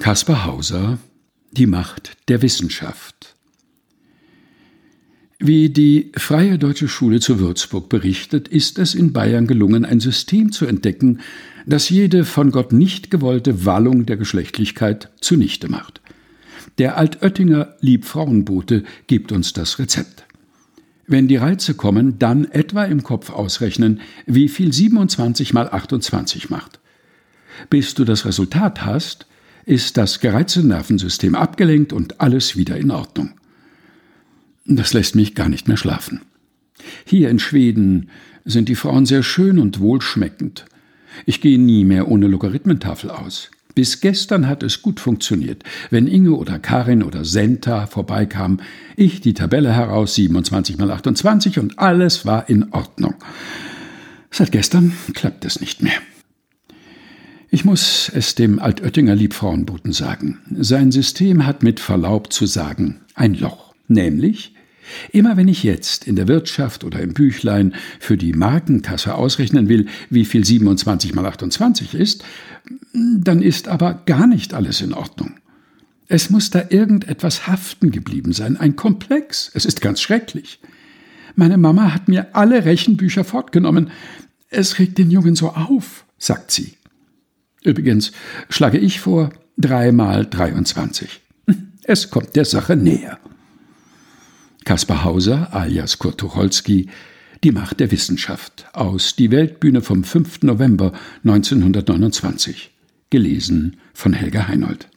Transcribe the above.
Kaspar Hauser Die Macht der Wissenschaft Wie die Freie Deutsche Schule zu Würzburg berichtet, ist es in Bayern gelungen, ein System zu entdecken, das jede von Gott nicht gewollte Wallung der Geschlechtlichkeit zunichte macht. Der Altöttinger Liebfrauenbote gibt uns das Rezept. Wenn die Reize kommen, dann etwa im Kopf ausrechnen, wie viel 27 mal 28 macht. Bis du das Resultat hast, ist das gereizte Nervensystem abgelenkt und alles wieder in Ordnung. Das lässt mich gar nicht mehr schlafen. Hier in Schweden sind die Frauen sehr schön und wohlschmeckend. Ich gehe nie mehr ohne Logarithmentafel aus. Bis gestern hat es gut funktioniert. Wenn Inge oder Karin oder Senta vorbeikamen, ich die Tabelle heraus, 27 mal 28 und alles war in Ordnung. Seit gestern klappt es nicht mehr. Ich muss es dem Altöttinger Liebfrauenboten sagen. Sein System hat mit Verlaub zu sagen ein Loch. Nämlich, immer wenn ich jetzt in der Wirtschaft oder im Büchlein für die Markenkasse ausrechnen will, wie viel 27 mal 28 ist, dann ist aber gar nicht alles in Ordnung. Es muss da irgendetwas haften geblieben sein, ein Komplex. Es ist ganz schrecklich. Meine Mama hat mir alle Rechenbücher fortgenommen. Es regt den Jungen so auf, sagt sie. Übrigens schlage ich vor 3 mal 23. Es kommt der Sache näher. Kaspar Hauser alias Kurt Tucholsky Die Macht der Wissenschaft aus Die Weltbühne vom 5. November 1929. Gelesen von Helga Heinold.